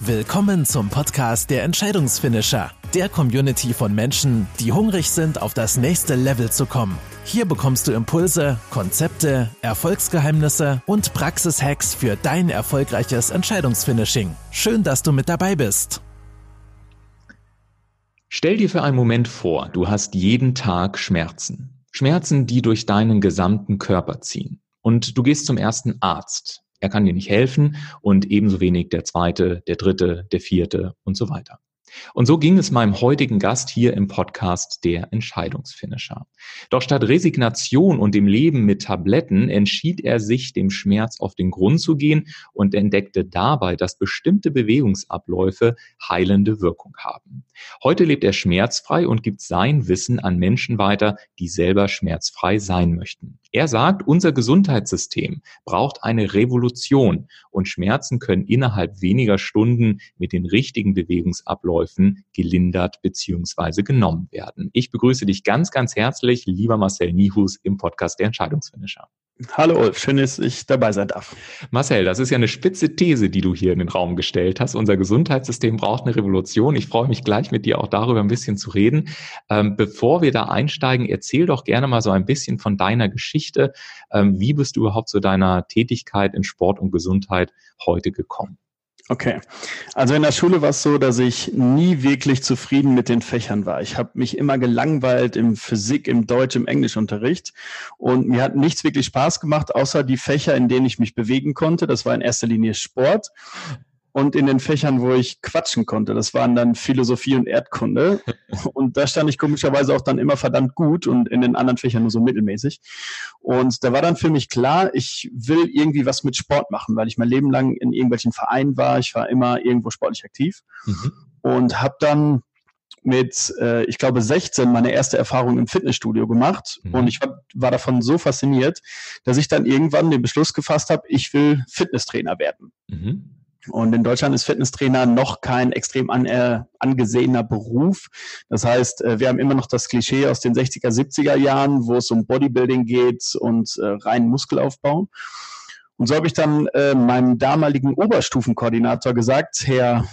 Willkommen zum Podcast der Entscheidungsfinisher, der Community von Menschen, die hungrig sind, auf das nächste Level zu kommen. Hier bekommst du Impulse, Konzepte, Erfolgsgeheimnisse und Praxishacks für dein erfolgreiches Entscheidungsfinishing. Schön, dass du mit dabei bist. Stell dir für einen Moment vor, du hast jeden Tag Schmerzen. Schmerzen, die durch deinen gesamten Körper ziehen. Und du gehst zum ersten Arzt. Er kann dir nicht helfen und ebenso wenig der zweite, der dritte, der vierte und so weiter. Und so ging es meinem heutigen Gast hier im Podcast der Entscheidungsfinisher. Doch statt Resignation und dem Leben mit Tabletten entschied er sich, dem Schmerz auf den Grund zu gehen und entdeckte dabei, dass bestimmte Bewegungsabläufe heilende Wirkung haben. Heute lebt er schmerzfrei und gibt sein Wissen an Menschen weiter, die selber schmerzfrei sein möchten. Er sagt, unser Gesundheitssystem braucht eine Revolution und Schmerzen können innerhalb weniger Stunden mit den richtigen Bewegungsabläufen gelindert bzw. genommen werden. Ich begrüße dich ganz, ganz herzlich, lieber Marcel Nihus im Podcast der Entscheidungsfinisher. Hallo Ulf, schön, dass ich dabei sein darf. Marcel, das ist ja eine spitze These, die du hier in den Raum gestellt hast. Unser Gesundheitssystem braucht eine Revolution. Ich freue mich gleich mit dir auch darüber ein bisschen zu reden. Ähm, bevor wir da einsteigen, erzähl doch gerne mal so ein bisschen von deiner Geschichte. Ähm, wie bist du überhaupt zu deiner Tätigkeit in Sport und Gesundheit heute gekommen? Okay. Also in der Schule war es so, dass ich nie wirklich zufrieden mit den Fächern war. Ich habe mich immer gelangweilt im Physik, im Deutsch, im Englischunterricht und mir hat nichts wirklich Spaß gemacht, außer die Fächer, in denen ich mich bewegen konnte. Das war in erster Linie Sport und in den Fächern, wo ich quatschen konnte. Das waren dann Philosophie und Erdkunde. Und da stand ich komischerweise auch dann immer verdammt gut und in den anderen Fächern nur so mittelmäßig. Und da war dann für mich klar, ich will irgendwie was mit Sport machen, weil ich mein Leben lang in irgendwelchen Vereinen war. Ich war immer irgendwo sportlich aktiv mhm. und habe dann mit, äh, ich glaube, 16 meine erste Erfahrung im Fitnessstudio gemacht. Mhm. Und ich war, war davon so fasziniert, dass ich dann irgendwann den Beschluss gefasst habe, ich will Fitnesstrainer werden. Mhm. Und in Deutschland ist Fitnesstrainer noch kein extrem an, äh, angesehener Beruf. Das heißt, äh, wir haben immer noch das Klischee aus den 60er, 70er Jahren, wo es um Bodybuilding geht und äh, reinen Muskelaufbau. Und so habe ich dann äh, meinem damaligen Oberstufenkoordinator gesagt, Herr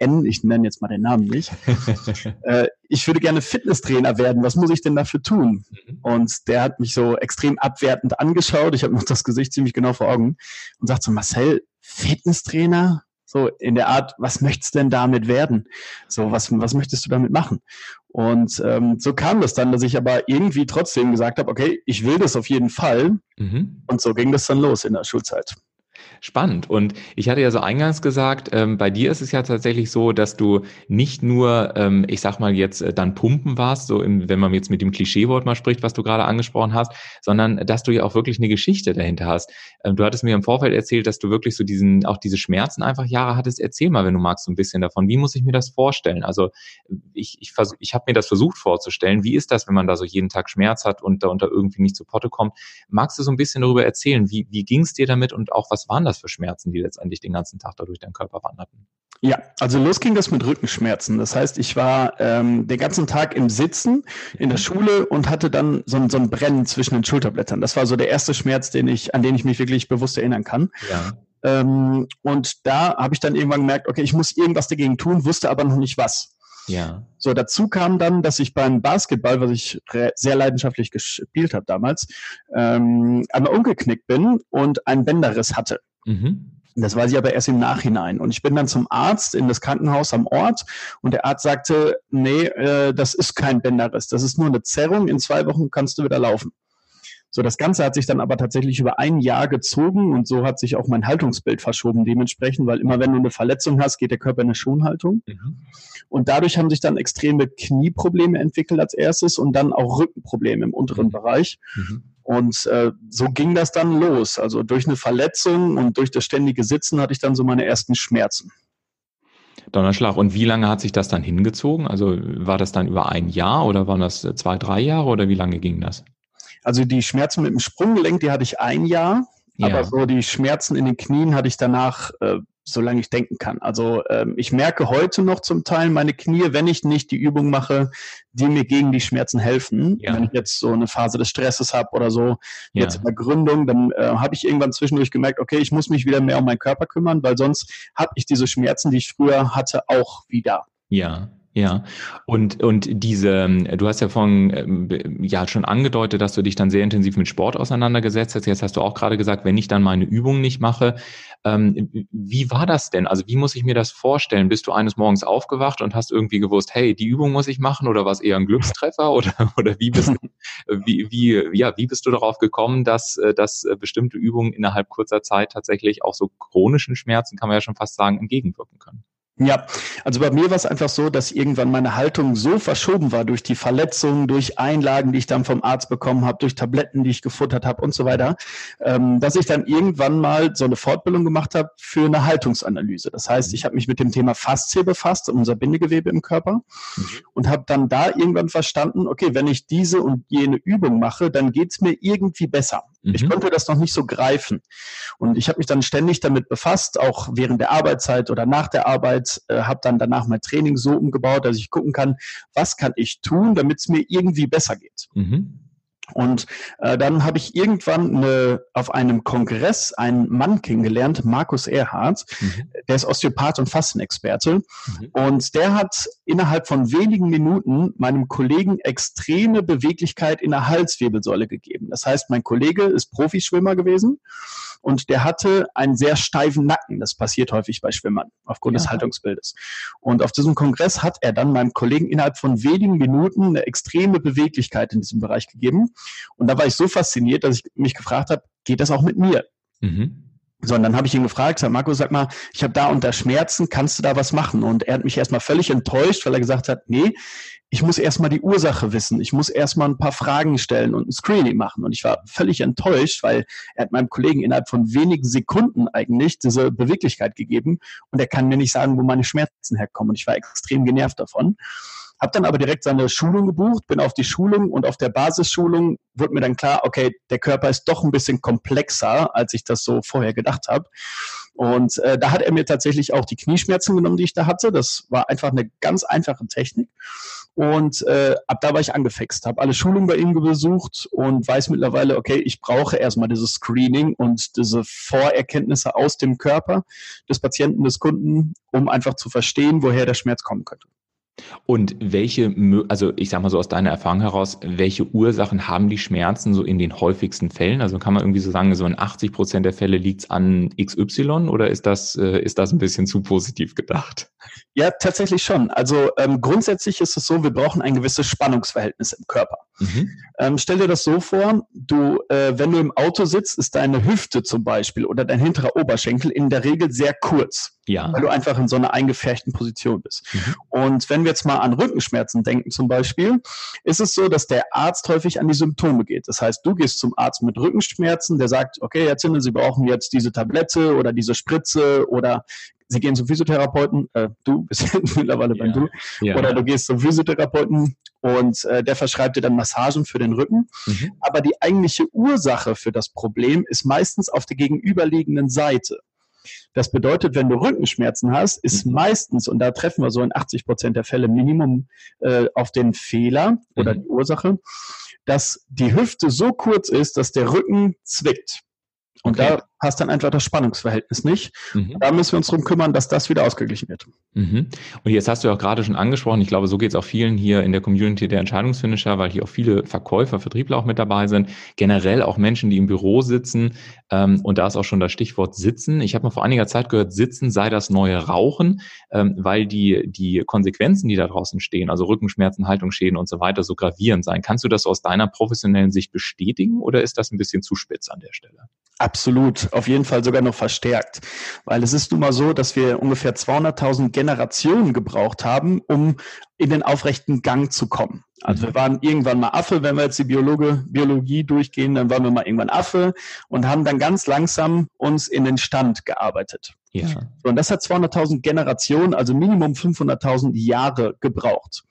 N, ich nenne jetzt mal den Namen nicht, äh, ich würde gerne Fitnesstrainer werden, was muss ich denn dafür tun? Mhm. Und der hat mich so extrem abwertend angeschaut, ich habe noch das Gesicht ziemlich genau vor Augen und sagt so, Marcel, Fitnesstrainer? So in der Art, was möchtest du denn damit werden? So, was, was möchtest du damit machen? Und ähm, so kam das dann, dass ich aber irgendwie trotzdem gesagt habe, okay, ich will das auf jeden Fall. Mhm. Und so ging das dann los in der Schulzeit. Spannend. Und ich hatte ja so eingangs gesagt, ähm, bei dir ist es ja tatsächlich so, dass du nicht nur, ähm, ich sag mal jetzt, äh, dann pumpen warst, so im, wenn man jetzt mit dem Klischeewort mal spricht, was du gerade angesprochen hast, sondern dass du ja auch wirklich eine Geschichte dahinter hast. Ähm, du hattest mir im Vorfeld erzählt, dass du wirklich so diesen, auch diese Schmerzen einfach Jahre hattest. Erzähl mal, wenn du magst, so ein bisschen davon. Wie muss ich mir das vorstellen? Also ich, ich, ich habe mir das versucht vorzustellen. Wie ist das, wenn man da so jeden Tag Schmerz hat und da unter irgendwie nicht zu Potte kommt? Magst du so ein bisschen darüber erzählen? Wie, wie ging es dir damit und auch was waren das für Schmerzen, die letztendlich den ganzen Tag da durch deinen Körper wanderten? Ja, also los ging das mit Rückenschmerzen. Das heißt, ich war ähm, den ganzen Tag im Sitzen in der Schule und hatte dann so ein, so ein Brennen zwischen den Schulterblättern. Das war so der erste Schmerz, den ich, an den ich mich wirklich bewusst erinnern kann. Ja. Ähm, und da habe ich dann irgendwann gemerkt, okay, ich muss irgendwas dagegen tun, wusste aber noch nicht was. Ja. So, dazu kam dann, dass ich beim Basketball, was ich sehr leidenschaftlich gespielt habe damals, ähm, einmal umgeknickt bin und einen Bänderriss hatte. Mhm. Das weiß ich aber erst im Nachhinein. Und ich bin dann zum Arzt in das Krankenhaus am Ort und der Arzt sagte, nee, äh, das ist kein Bänderriss, das ist nur eine Zerrung, in zwei Wochen kannst du wieder laufen. So, das Ganze hat sich dann aber tatsächlich über ein Jahr gezogen und so hat sich auch mein Haltungsbild verschoben dementsprechend, weil immer wenn du eine Verletzung hast, geht der Körper in eine Schonhaltung. Mhm. Und dadurch haben sich dann extreme Knieprobleme entwickelt als erstes und dann auch Rückenprobleme im unteren mhm. Bereich. Mhm. Und äh, so ging das dann los. Also durch eine Verletzung und durch das ständige Sitzen hatte ich dann so meine ersten Schmerzen. Donnerschlag. Und wie lange hat sich das dann hingezogen? Also war das dann über ein Jahr oder waren das zwei, drei Jahre oder wie lange ging das? Also die Schmerzen mit dem Sprunggelenk, die hatte ich ein Jahr, ja. aber so die Schmerzen in den Knien hatte ich danach äh, solange ich denken kann. Also ähm, ich merke heute noch zum Teil meine Knie, wenn ich nicht die Übung mache, die mir gegen die Schmerzen helfen. Ja. Wenn ich jetzt so eine Phase des Stresses habe oder so, ja. jetzt in der Gründung, dann äh, habe ich irgendwann zwischendurch gemerkt, okay, ich muss mich wieder mehr um meinen Körper kümmern, weil sonst habe ich diese Schmerzen, die ich früher hatte, auch wieder. Ja, ja, und, und diese, du hast ja vorhin ähm, ja schon angedeutet, dass du dich dann sehr intensiv mit Sport auseinandergesetzt hast. Jetzt hast du auch gerade gesagt, wenn ich dann meine Übung nicht mache, ähm, wie war das denn? Also wie muss ich mir das vorstellen? Bist du eines Morgens aufgewacht und hast irgendwie gewusst, hey, die Übung muss ich machen oder war es eher ein Glückstreffer oder, oder wie bist du, wie, wie, ja, wie bist du darauf gekommen, dass, äh, dass äh, bestimmte Übungen innerhalb kurzer Zeit tatsächlich auch so chronischen Schmerzen, kann man ja schon fast sagen, entgegenwirken können? Ja, also bei mir war es einfach so, dass irgendwann meine Haltung so verschoben war durch die Verletzungen, durch Einlagen, die ich dann vom Arzt bekommen habe, durch Tabletten, die ich gefuttert habe und so weiter, ähm, dass ich dann irgendwann mal so eine Fortbildung gemacht habe für eine Haltungsanalyse. Das heißt, ich habe mich mit dem Thema Faszie befasst, unser Bindegewebe im Körper, mhm. und habe dann da irgendwann verstanden, okay, wenn ich diese und jene Übung mache, dann geht's mir irgendwie besser. Mhm. Ich konnte das noch nicht so greifen. Und ich habe mich dann ständig damit befasst, auch während der Arbeitszeit oder nach der Arbeit, äh, habe dann danach mein Training so umgebaut, dass ich gucken kann, was kann ich tun, damit es mir irgendwie besser geht. Mhm. Und äh, dann habe ich irgendwann eine, auf einem Kongress einen Mann kennengelernt, Markus Erhardt, mhm. der ist Osteopath und Fastenexperte. Mhm. Und der hat innerhalb von wenigen Minuten meinem Kollegen extreme Beweglichkeit in der Halswirbelsäule gegeben. Das heißt, mein Kollege ist Profischwimmer gewesen und der hatte einen sehr steifen Nacken. Das passiert häufig bei Schwimmern aufgrund ja. des Haltungsbildes. Und auf diesem Kongress hat er dann meinem Kollegen innerhalb von wenigen Minuten eine extreme Beweglichkeit in diesem Bereich gegeben. Und da war ich so fasziniert, dass ich mich gefragt habe, geht das auch mit mir? Mhm. So, und dann habe ich ihn gefragt, sag, Marco, sag mal, ich habe da unter Schmerzen, kannst du da was machen? Und er hat mich erstmal völlig enttäuscht, weil er gesagt hat, nee, ich muss erstmal die Ursache wissen. Ich muss erstmal ein paar Fragen stellen und ein Screening machen. Und ich war völlig enttäuscht, weil er hat meinem Kollegen innerhalb von wenigen Sekunden eigentlich diese Beweglichkeit gegeben und er kann mir nicht sagen, wo meine Schmerzen herkommen. Und ich war extrem genervt davon. Habe dann aber direkt seine Schulung gebucht, bin auf die Schulung und auf der Basisschulung wurde mir dann klar, okay, der Körper ist doch ein bisschen komplexer, als ich das so vorher gedacht habe. Und äh, da hat er mir tatsächlich auch die Knieschmerzen genommen, die ich da hatte. Das war einfach eine ganz einfache Technik. Und äh, ab da war ich angefixt, habe alle Schulungen bei ihm besucht und weiß mittlerweile, okay, ich brauche erstmal dieses Screening und diese Vorerkenntnisse aus dem Körper des Patienten, des Kunden, um einfach zu verstehen, woher der Schmerz kommen könnte. Und welche, also ich sag mal so aus deiner Erfahrung heraus, welche Ursachen haben die Schmerzen so in den häufigsten Fällen? Also kann man irgendwie so sagen, so in 80 Prozent der Fälle liegt's an XY oder ist das, äh, ist das ein bisschen zu positiv gedacht? Ja, tatsächlich schon. Also ähm, grundsätzlich ist es so, wir brauchen ein gewisses Spannungsverhältnis im Körper. Mhm. Ähm, stell dir das so vor, du, äh, wenn du im Auto sitzt, ist deine Hüfte zum Beispiel oder dein hinterer Oberschenkel in der Regel sehr kurz. Ja. Weil du einfach in so einer eingefärchten Position bist. Mhm. Und wenn wir jetzt mal an Rückenschmerzen denken zum Beispiel, ist es so, dass der Arzt häufig an die Symptome geht. Das heißt, du gehst zum Arzt mit Rückenschmerzen, der sagt, okay, Herr Zindel, Sie brauchen jetzt diese Tablette oder diese Spritze oder Sie gehen zum Physiotherapeuten, äh, du bist mittlerweile ja. beim Du, ja. oder du gehst zum Physiotherapeuten und äh, der verschreibt dir dann Massagen für den Rücken. Mhm. Aber die eigentliche Ursache für das Problem ist meistens auf der gegenüberliegenden Seite. Das bedeutet, wenn du Rückenschmerzen hast, ist mhm. meistens, und da treffen wir so in 80 Prozent der Fälle Minimum äh, auf den Fehler oder mhm. die Ursache, dass die Hüfte so kurz ist, dass der Rücken zwickt. Und okay. da passt dann einfach das Spannungsverhältnis nicht. Mhm. Da müssen wir uns darum kümmern, dass das wieder ausgeglichen wird. Mhm. Und jetzt hast du auch gerade schon angesprochen, ich glaube, so geht es auch vielen hier in der Community der Entscheidungsfinisher, weil hier auch viele Verkäufer, Vertriebler auch mit dabei sind. Generell auch Menschen, die im Büro sitzen. Ähm, und da ist auch schon das Stichwort Sitzen. Ich habe mal vor einiger Zeit gehört, Sitzen sei das neue Rauchen, ähm, weil die, die Konsequenzen, die da draußen stehen, also Rückenschmerzen, Haltungsschäden und so weiter, so gravierend sein. Kannst du das aus deiner professionellen Sicht bestätigen oder ist das ein bisschen zu spitz an der Stelle? Absolut, auf jeden Fall sogar noch verstärkt, weil es ist nun mal so, dass wir ungefähr 200.000 Generationen gebraucht haben, um in den aufrechten Gang zu kommen. Also wir waren irgendwann mal Affe, wenn wir jetzt die Biologe, Biologie durchgehen, dann waren wir mal irgendwann Affe und haben dann ganz langsam uns in den Stand gearbeitet. Ja. So, und das hat 200.000 Generationen, also Minimum 500.000 Jahre gebraucht.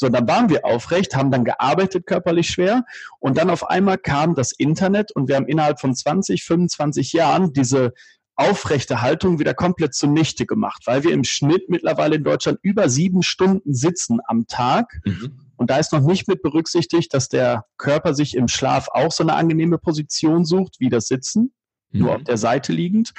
So, dann waren wir aufrecht, haben dann gearbeitet körperlich schwer und dann auf einmal kam das Internet und wir haben innerhalb von 20, 25 Jahren diese aufrechte Haltung wieder komplett zunichte gemacht, weil wir im Schnitt mittlerweile in Deutschland über sieben Stunden sitzen am Tag. Mhm. Und da ist noch nicht mit berücksichtigt, dass der Körper sich im Schlaf auch so eine angenehme Position sucht, wie das Sitzen nur auf mhm. der Seite liegend.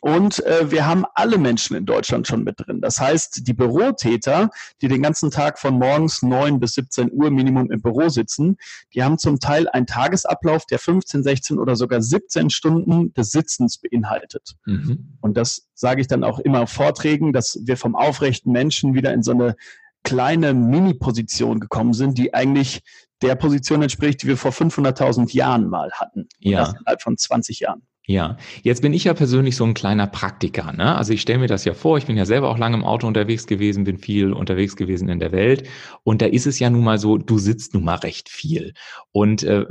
Und äh, wir haben alle Menschen in Deutschland schon mit drin. Das heißt, die Bürotäter, die den ganzen Tag von morgens neun bis 17 Uhr Minimum im Büro sitzen, die haben zum Teil einen Tagesablauf, der 15, 16 oder sogar 17 Stunden des Sitzens beinhaltet. Mhm. Und das sage ich dann auch immer auf Vorträgen, dass wir vom aufrechten Menschen wieder in so eine kleine Mini-Position gekommen sind, die eigentlich der Position entspricht, die wir vor 500.000 Jahren mal hatten. Ja. Innerhalb von 20 Jahren. Ja, jetzt bin ich ja persönlich so ein kleiner Praktiker. Ne? Also ich stelle mir das ja vor, ich bin ja selber auch lange im Auto unterwegs gewesen, bin viel unterwegs gewesen in der Welt. Und da ist es ja nun mal so, du sitzt nun mal recht viel. Und äh,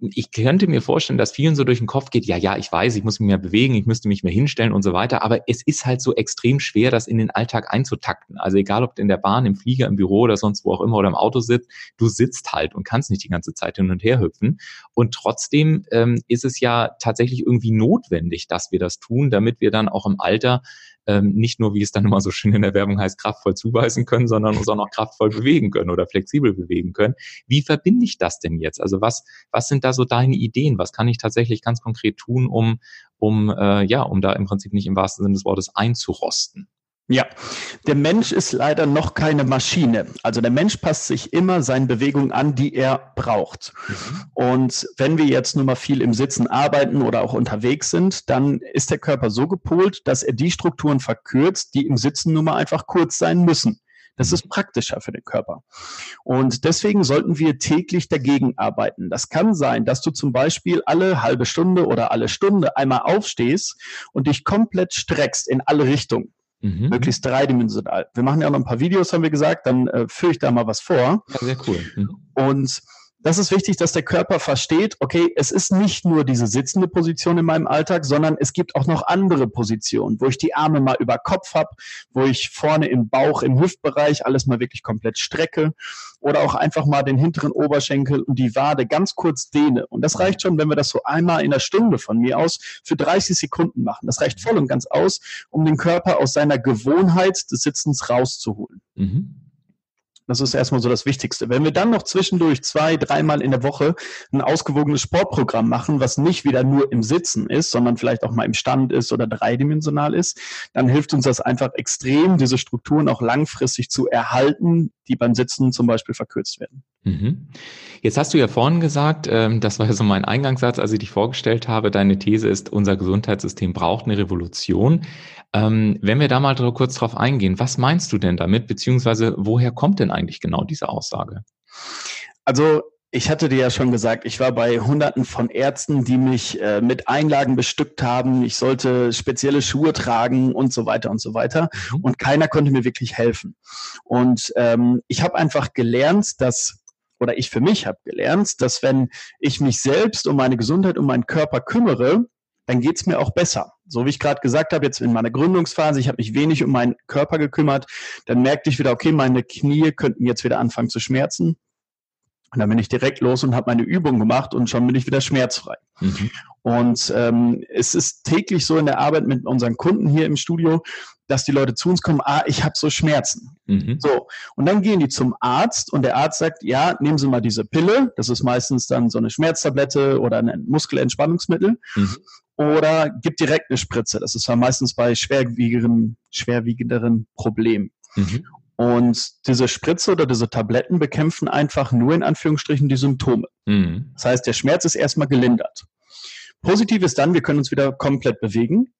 ich könnte mir vorstellen, dass vielen so durch den Kopf geht, ja, ja, ich weiß, ich muss mich mehr bewegen, ich müsste mich mehr hinstellen und so weiter. Aber es ist halt so extrem schwer, das in den Alltag einzutakten. Also egal, ob du in der Bahn, im Flieger, im Büro oder sonst wo auch immer oder im Auto sitzt, du sitzt halt und kannst nicht die ganze Zeit hin und her hüpfen. Und trotzdem ähm, ist es ja tatsächlich irgendwie notwendig, dass wir das tun, damit wir dann auch im Alter ähm, nicht nur, wie es dann immer so schön in der Werbung heißt, kraftvoll zuweisen können, sondern uns auch noch kraftvoll bewegen können oder flexibel bewegen können. Wie verbinde ich das denn jetzt? Also was, was sind da so deine Ideen? Was kann ich tatsächlich ganz konkret tun, um, um, äh, ja, um da im Prinzip nicht im wahrsten Sinne des Wortes einzurosten? Ja, der Mensch ist leider noch keine Maschine. Also der Mensch passt sich immer seinen Bewegungen an, die er braucht. Mhm. Und wenn wir jetzt nur mal viel im Sitzen arbeiten oder auch unterwegs sind, dann ist der Körper so gepolt, dass er die Strukturen verkürzt, die im Sitzen nun mal einfach kurz sein müssen. Das ist praktischer für den Körper. Und deswegen sollten wir täglich dagegen arbeiten. Das kann sein, dass du zum Beispiel alle halbe Stunde oder alle Stunde einmal aufstehst und dich komplett streckst in alle Richtungen. Mhm. Möglichst dreidimensional. Wir machen ja noch ein paar Videos, haben wir gesagt, dann äh, führe ich da mal was vor. Ja, sehr cool. Mhm. Und das ist wichtig, dass der Körper versteht, okay, es ist nicht nur diese sitzende Position in meinem Alltag, sondern es gibt auch noch andere Positionen, wo ich die Arme mal über Kopf habe, wo ich vorne im Bauch, im Hüftbereich alles mal wirklich komplett strecke oder auch einfach mal den hinteren Oberschenkel und die Wade ganz kurz dehne. Und das reicht schon, wenn wir das so einmal in der Stunde von mir aus für 30 Sekunden machen. Das reicht voll und ganz aus, um den Körper aus seiner Gewohnheit des Sitzens rauszuholen. Mhm. Das ist erstmal so das Wichtigste. Wenn wir dann noch zwischendurch zwei, dreimal in der Woche ein ausgewogenes Sportprogramm machen, was nicht wieder nur im Sitzen ist, sondern vielleicht auch mal im Stand ist oder dreidimensional ist, dann hilft uns das einfach extrem, diese Strukturen auch langfristig zu erhalten, die beim Sitzen zum Beispiel verkürzt werden. Mhm. Jetzt hast du ja vorhin gesagt, ähm, das war ja so mein Eingangssatz, als ich dich vorgestellt habe, deine These ist, unser Gesundheitssystem braucht eine Revolution. Ähm, wenn wir da mal kurz drauf eingehen, was meinst du denn damit, beziehungsweise woher kommt denn eigentlich genau diese Aussage? Also ich hatte dir ja schon gesagt, ich war bei Hunderten von Ärzten, die mich äh, mit Einlagen bestückt haben. Ich sollte spezielle Schuhe tragen und so weiter und so weiter. Mhm. Und keiner konnte mir wirklich helfen. Und ähm, ich habe einfach gelernt, dass oder ich für mich habe gelernt, dass wenn ich mich selbst um meine Gesundheit, um meinen Körper kümmere, dann geht's mir auch besser. So wie ich gerade gesagt habe, jetzt in meiner Gründungsphase, ich habe mich wenig um meinen Körper gekümmert, dann merkte ich wieder, okay, meine Knie könnten jetzt wieder anfangen zu schmerzen. Und dann bin ich direkt los und habe meine Übung gemacht und schon bin ich wieder schmerzfrei. Mhm. Und ähm, es ist täglich so in der Arbeit mit unseren Kunden hier im Studio, dass die Leute zu uns kommen, ah, ich habe so Schmerzen. Mhm. So, und dann gehen die zum Arzt und der Arzt sagt, ja, nehmen Sie mal diese Pille, das ist meistens dann so eine Schmerztablette oder ein Muskelentspannungsmittel. Mhm. Oder gibt direkt eine Spritze. Das ist ja meistens bei schwerwiegenderen, schwerwiegenderen Problemen. Mhm. Und diese Spritze oder diese Tabletten bekämpfen einfach nur in Anführungsstrichen die Symptome. Mhm. Das heißt, der Schmerz ist erstmal gelindert. Positiv ist dann, wir können uns wieder komplett bewegen.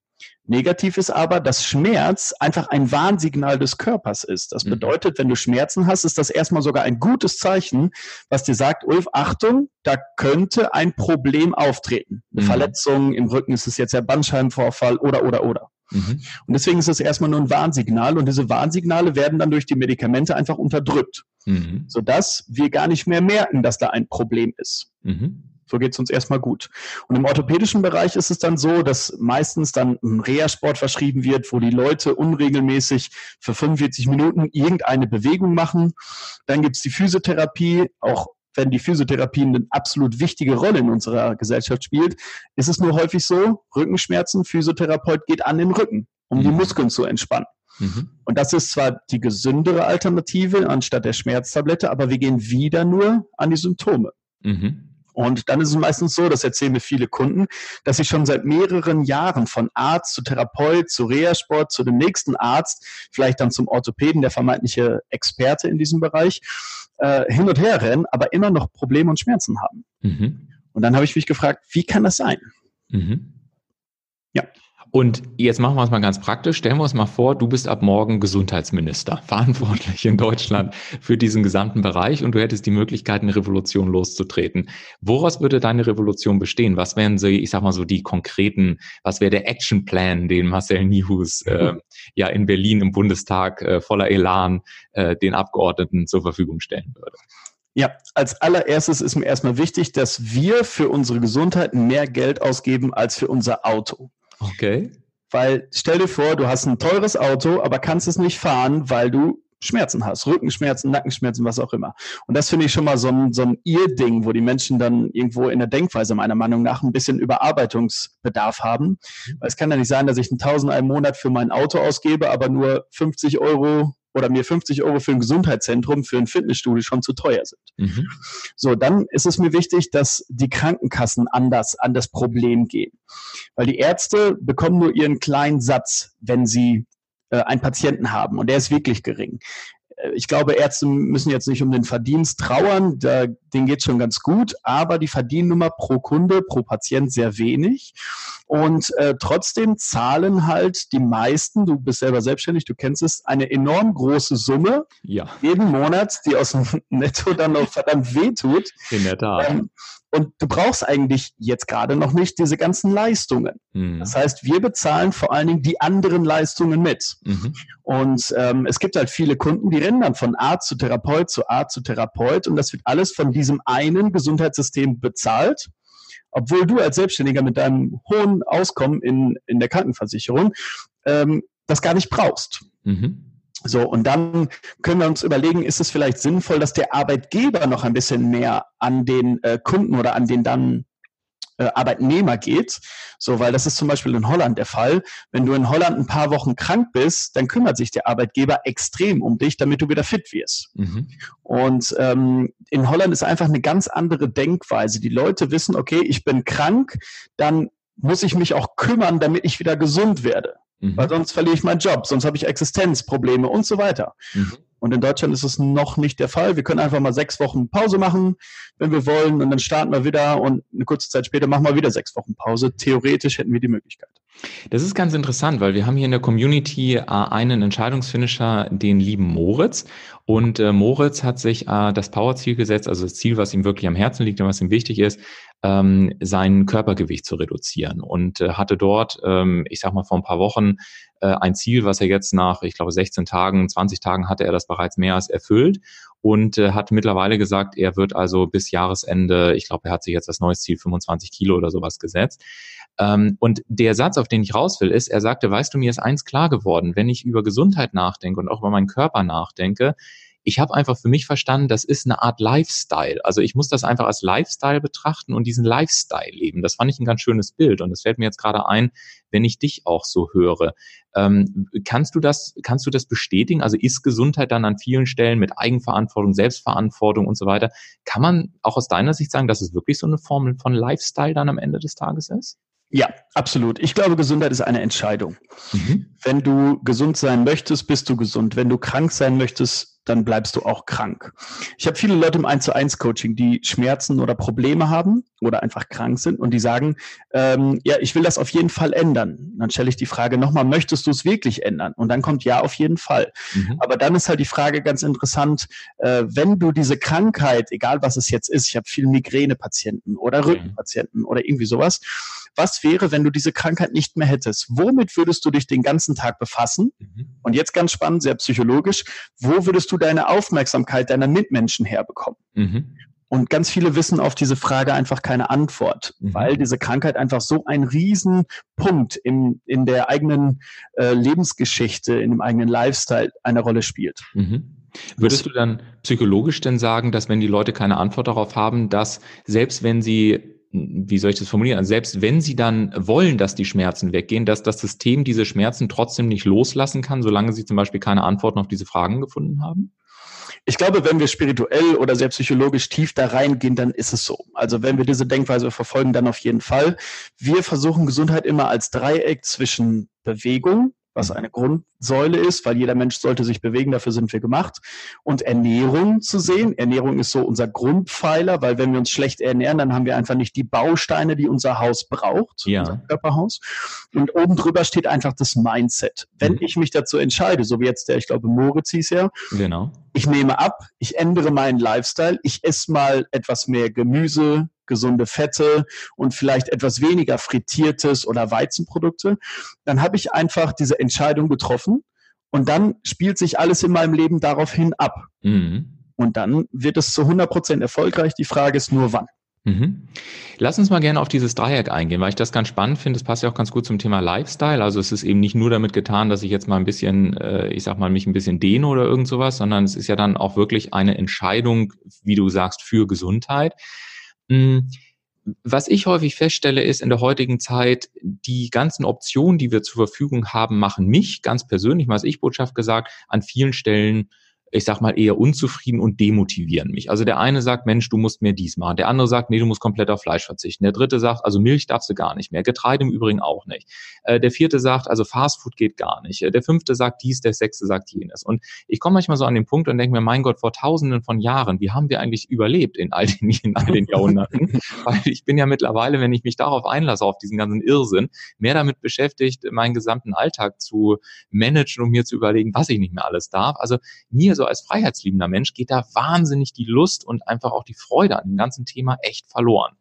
Negativ ist aber, dass Schmerz einfach ein Warnsignal des Körpers ist. Das mhm. bedeutet, wenn du Schmerzen hast, ist das erstmal sogar ein gutes Zeichen, was dir sagt, Ulf, Achtung, da könnte ein Problem auftreten. Eine mhm. Verletzung im Rücken ist es jetzt der Bandscheibenvorfall oder, oder, oder. Mhm. Und deswegen ist das erstmal nur ein Warnsignal und diese Warnsignale werden dann durch die Medikamente einfach unterdrückt, mhm. sodass wir gar nicht mehr merken, dass da ein Problem ist. Mhm. So geht es uns erstmal gut. Und im orthopädischen Bereich ist es dann so, dass meistens dann ein Reha-Sport verschrieben wird, wo die Leute unregelmäßig für 45 Minuten irgendeine Bewegung machen. Dann gibt es die Physiotherapie, auch wenn die Physiotherapie eine absolut wichtige Rolle in unserer Gesellschaft spielt, ist es nur häufig so, Rückenschmerzen, Physiotherapeut geht an den Rücken, um mhm. die Muskeln zu entspannen. Mhm. Und das ist zwar die gesündere Alternative anstatt der Schmerztablette, aber wir gehen wieder nur an die Symptome. Mhm. Und dann ist es meistens so, das erzählen mir viele Kunden, dass ich schon seit mehreren Jahren von Arzt zu Therapeut, zu Reha-Sport, zu dem nächsten Arzt, vielleicht dann zum Orthopäden, der vermeintliche Experte in diesem Bereich, äh, hin und her rennen, aber immer noch Probleme und Schmerzen haben. Mhm. Und dann habe ich mich gefragt, wie kann das sein? Mhm. Ja. Und jetzt machen wir es mal ganz praktisch. Stellen wir uns mal vor, du bist ab morgen Gesundheitsminister, verantwortlich in Deutschland für diesen gesamten Bereich und du hättest die Möglichkeit, eine Revolution loszutreten. Woraus würde deine Revolution bestehen? Was wären so, ich sag mal so, die konkreten, was wäre der Actionplan, den Marcel Nihus äh, ja in Berlin im Bundestag äh, voller Elan äh, den Abgeordneten zur Verfügung stellen würde? Ja, als allererstes ist mir erstmal wichtig, dass wir für unsere Gesundheit mehr Geld ausgeben als für unser Auto. Okay. Weil stell dir vor, du hast ein teures Auto, aber kannst es nicht fahren, weil du Schmerzen hast, Rückenschmerzen, Nackenschmerzen, was auch immer. Und das finde ich schon mal so ein, so ein Irrding, wo die Menschen dann irgendwo in der Denkweise meiner Meinung nach ein bisschen Überarbeitungsbedarf haben. Weil es kann ja nicht sein, dass ich einen Tausend im Monat für mein Auto ausgebe, aber nur 50 Euro oder mir 50 Euro für ein Gesundheitszentrum, für ein Fitnessstudio schon zu teuer sind. Mhm. So, dann ist es mir wichtig, dass die Krankenkassen anders an das Problem gehen. Weil die Ärzte bekommen nur ihren kleinen Satz, wenn sie äh, einen Patienten haben und der ist wirklich gering. Ich glaube, Ärzte müssen jetzt nicht um den Verdienst trauern, da, denen geht schon ganz gut, aber die Verdiennummer pro Kunde, pro Patient sehr wenig. Und äh, trotzdem zahlen halt die meisten, du bist selber selbstständig, du kennst es, eine enorm große Summe ja. jeden Monat, die aus dem Netto dann noch verdammt wehtut. In der Tat. Ähm, und du brauchst eigentlich jetzt gerade noch nicht diese ganzen Leistungen. Mhm. Das heißt, wir bezahlen vor allen Dingen die anderen Leistungen mit. Mhm. Und ähm, es gibt halt viele Kunden, die rennen dann von Arzt zu Therapeut zu Arzt zu Therapeut und das wird alles von diesem einen Gesundheitssystem bezahlt, obwohl du als Selbstständiger mit deinem hohen Auskommen in, in der Krankenversicherung ähm, das gar nicht brauchst. Mhm. So, und dann können wir uns überlegen, ist es vielleicht sinnvoll, dass der Arbeitgeber noch ein bisschen mehr an den äh, Kunden oder an den dann äh, Arbeitnehmer geht. So, weil das ist zum Beispiel in Holland der Fall. Wenn du in Holland ein paar Wochen krank bist, dann kümmert sich der Arbeitgeber extrem um dich, damit du wieder fit wirst. Mhm. Und ähm, in Holland ist einfach eine ganz andere Denkweise. Die Leute wissen, okay, ich bin krank, dann muss ich mich auch kümmern, damit ich wieder gesund werde. Mhm. Weil sonst verliere ich meinen Job, sonst habe ich Existenzprobleme und so weiter. Mhm. Und in Deutschland ist es noch nicht der Fall. Wir können einfach mal sechs Wochen Pause machen, wenn wir wollen, und dann starten wir wieder und eine kurze Zeit später machen wir wieder sechs Wochen Pause. Theoretisch hätten wir die Möglichkeit. Das ist ganz interessant, weil wir haben hier in der Community äh, einen Entscheidungsfinisher, den lieben Moritz. Und äh, Moritz hat sich äh, das Powerziel gesetzt, also das Ziel, was ihm wirklich am Herzen liegt und was ihm wichtig ist, ähm, sein Körpergewicht zu reduzieren und äh, hatte dort, ähm, ich sag mal vor ein paar Wochen, äh, ein Ziel, was er jetzt nach, ich glaube, 16 Tagen, 20 Tagen hatte er das bereits mehr als erfüllt und äh, hat mittlerweile gesagt, er wird also bis Jahresende, ich glaube, er hat sich jetzt das neue Ziel 25 Kilo oder sowas gesetzt. Ähm, und der Satz, auf den ich raus will, ist, er sagte, weißt du, mir ist eins klar geworden, wenn ich über Gesundheit nachdenke und auch über meinen Körper nachdenke, ich habe einfach für mich verstanden, das ist eine Art Lifestyle. Also ich muss das einfach als Lifestyle betrachten und diesen Lifestyle leben. Das fand ich ein ganz schönes Bild und es fällt mir jetzt gerade ein, wenn ich dich auch so höre. Ähm, kannst du das, kannst du das bestätigen? Also ist Gesundheit dann an vielen Stellen mit Eigenverantwortung, Selbstverantwortung und so weiter? Kann man auch aus deiner Sicht sagen, dass es wirklich so eine Form von Lifestyle dann am Ende des Tages ist? Ja, absolut. Ich glaube, Gesundheit ist eine Entscheidung. Mhm. Wenn du gesund sein möchtest, bist du gesund. Wenn du krank sein möchtest, dann bleibst du auch krank. Ich habe viele Leute im 1 zu 1 Coaching, die Schmerzen oder Probleme haben oder einfach krank sind und die sagen, ähm, ja, ich will das auf jeden Fall ändern. Dann stelle ich die Frage nochmal, möchtest du es wirklich ändern? Und dann kommt ja auf jeden Fall. Mhm. Aber dann ist halt die Frage ganz interessant, äh, wenn du diese Krankheit, egal was es jetzt ist, ich habe viele Migränepatienten oder Rückenpatienten oder irgendwie sowas, was wäre, wenn du diese Krankheit nicht mehr hättest? Womit würdest du dich den ganzen Tag befassen? Mhm. Und jetzt ganz spannend, sehr psychologisch, wo würdest du deine Aufmerksamkeit deiner Mitmenschen herbekommen? Mhm. Und ganz viele wissen auf diese Frage einfach keine Antwort, mhm. weil diese Krankheit einfach so ein Riesenpunkt in, in der eigenen äh, Lebensgeschichte, in dem eigenen Lifestyle eine Rolle spielt. Mhm. Würdest du dann psychologisch denn sagen, dass wenn die Leute keine Antwort darauf haben, dass selbst wenn sie wie soll ich das formulieren? Also selbst wenn sie dann wollen, dass die Schmerzen weggehen, dass das System diese Schmerzen trotzdem nicht loslassen kann, solange sie zum Beispiel keine Antworten auf diese Fragen gefunden haben? Ich glaube, wenn wir spirituell oder sehr psychologisch tief da reingehen, dann ist es so. Also wenn wir diese Denkweise verfolgen, dann auf jeden Fall. Wir versuchen Gesundheit immer als Dreieck zwischen Bewegung, was eine Grundsäule ist, weil jeder Mensch sollte sich bewegen, dafür sind wir gemacht. Und Ernährung zu sehen. Ernährung ist so unser Grundpfeiler, weil wenn wir uns schlecht ernähren, dann haben wir einfach nicht die Bausteine, die unser Haus braucht, ja. unser Körperhaus. Und oben drüber steht einfach das Mindset. Wenn mhm. ich mich dazu entscheide, so wie jetzt der, ich glaube, Moritz hieß ja, genau. ich nehme ab, ich ändere meinen Lifestyle, ich esse mal etwas mehr Gemüse, gesunde Fette und vielleicht etwas weniger frittiertes oder Weizenprodukte, dann habe ich einfach diese Entscheidung getroffen und dann spielt sich alles in meinem Leben daraufhin ab. Mhm. Und dann wird es zu 100 Prozent erfolgreich. Die Frage ist nur wann. Mhm. Lass uns mal gerne auf dieses Dreieck eingehen, weil ich das ganz spannend finde. Das passt ja auch ganz gut zum Thema Lifestyle. Also es ist eben nicht nur damit getan, dass ich jetzt mal ein bisschen, äh, ich sag mal, mich ein bisschen dehne oder irgend sowas, sondern es ist ja dann auch wirklich eine Entscheidung, wie du sagst, für Gesundheit. Hm, was ich häufig feststelle, ist in der heutigen Zeit, die ganzen Optionen, die wir zur Verfügung haben, machen mich ganz persönlich, mal als Ich-Botschaft gesagt, an vielen Stellen ich sag mal, eher unzufrieden und demotivieren mich. Also der eine sagt, Mensch, du musst mehr dies machen. Der andere sagt, nee, du musst komplett auf Fleisch verzichten. Der dritte sagt, also Milch darfst du gar nicht mehr. Getreide im Übrigen auch nicht. Äh, der vierte sagt, also Fastfood geht gar nicht. Äh, der fünfte sagt dies, der sechste sagt jenes. Und ich komme manchmal so an den Punkt und denke mir, mein Gott, vor tausenden von Jahren, wie haben wir eigentlich überlebt in all den, in all den Jahrhunderten? Weil ich bin ja mittlerweile, wenn ich mich darauf einlasse, auf diesen ganzen Irrsinn, mehr damit beschäftigt, meinen gesamten Alltag zu managen und mir zu überlegen, was ich nicht mehr alles darf. Also mir so als freiheitsliebender Mensch geht da wahnsinnig die Lust und einfach auch die Freude an dem ganzen Thema echt verloren.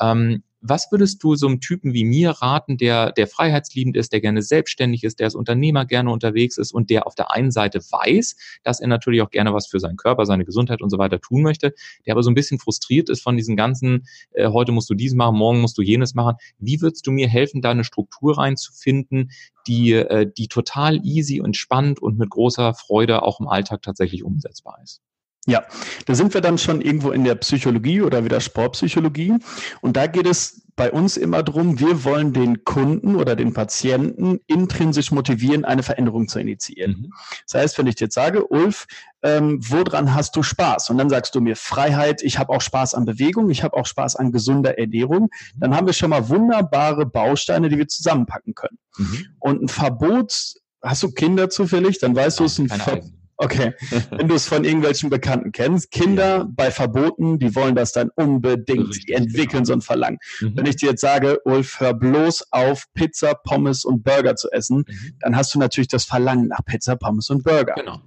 Ähm, was würdest du so einem Typen wie mir raten, der, der freiheitsliebend ist, der gerne selbstständig ist, der als Unternehmer gerne unterwegs ist und der auf der einen Seite weiß, dass er natürlich auch gerne was für seinen Körper, seine Gesundheit und so weiter tun möchte, der aber so ein bisschen frustriert ist von diesen ganzen, äh, heute musst du dies machen, morgen musst du jenes machen. Wie würdest du mir helfen, da eine Struktur reinzufinden, die, äh, die total easy und spannend und mit großer Freude auch im Alltag tatsächlich umsetzbar ist? Ja, da sind wir dann schon irgendwo in der Psychologie oder wieder Sportpsychologie. Und da geht es bei uns immer drum, wir wollen den Kunden oder den Patienten intrinsisch motivieren, eine Veränderung zu initiieren. Mhm. Das heißt, wenn ich jetzt sage, Ulf, ähm, woran hast du Spaß? Und dann sagst du mir Freiheit, ich habe auch Spaß an Bewegung, ich habe auch Spaß an gesunder Ernährung. Dann haben wir schon mal wunderbare Bausteine, die wir zusammenpacken können. Mhm. Und ein Verbot, hast du Kinder zufällig? Dann weißt Nein, du, es ist ein Verbot Okay, wenn du es von irgendwelchen Bekannten kennst, Kinder ja. bei Verboten, die wollen das dann unbedingt, Richtig, die entwickeln genau. so ein Verlangen. Mhm. Wenn ich dir jetzt sage, Ulf, hör bloß auf, Pizza, Pommes und Burger zu essen, mhm. dann hast du natürlich das Verlangen nach Pizza, Pommes und Burger. Genau.